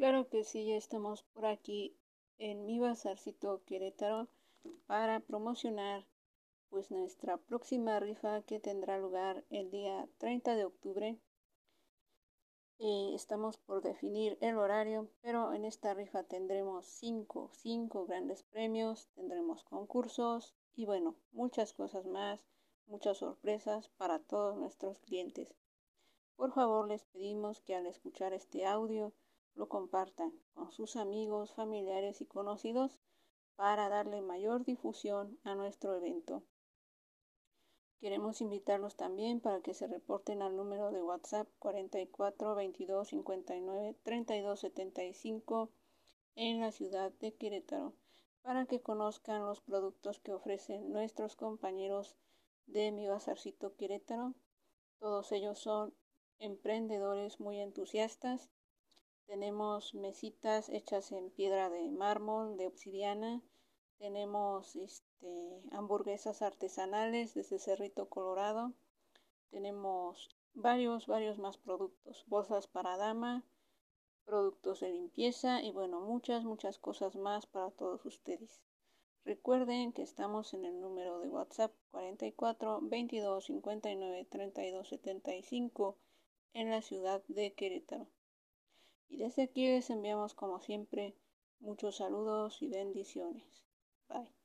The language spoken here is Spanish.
Claro que sí, ya estamos por aquí en mi bazarcito Querétaro para promocionar pues nuestra próxima rifa que tendrá lugar el día 30 de octubre. Eh, estamos por definir el horario, pero en esta rifa tendremos cinco, cinco grandes premios, tendremos concursos y bueno, muchas cosas más, muchas sorpresas para todos nuestros clientes. Por favor, les pedimos que al escuchar este audio lo compartan con sus amigos, familiares y conocidos para darle mayor difusión a nuestro evento. Queremos invitarlos también para que se reporten al número de WhatsApp 44 22 59 32 75 en la ciudad de Querétaro para que conozcan los productos que ofrecen nuestros compañeros de Mi Bazarcito Querétaro. Todos ellos son emprendedores muy entusiastas. Tenemos mesitas hechas en piedra de mármol, de obsidiana, tenemos este, hamburguesas artesanales desde Cerrito Colorado. Tenemos varios, varios más productos. Bolsas para dama, productos de limpieza y bueno, muchas, muchas cosas más para todos ustedes. Recuerden que estamos en el número de WhatsApp 44 22 59 32 75 en la ciudad de Querétaro. Y desde aquí les enviamos como siempre muchos saludos y bendiciones. Bye.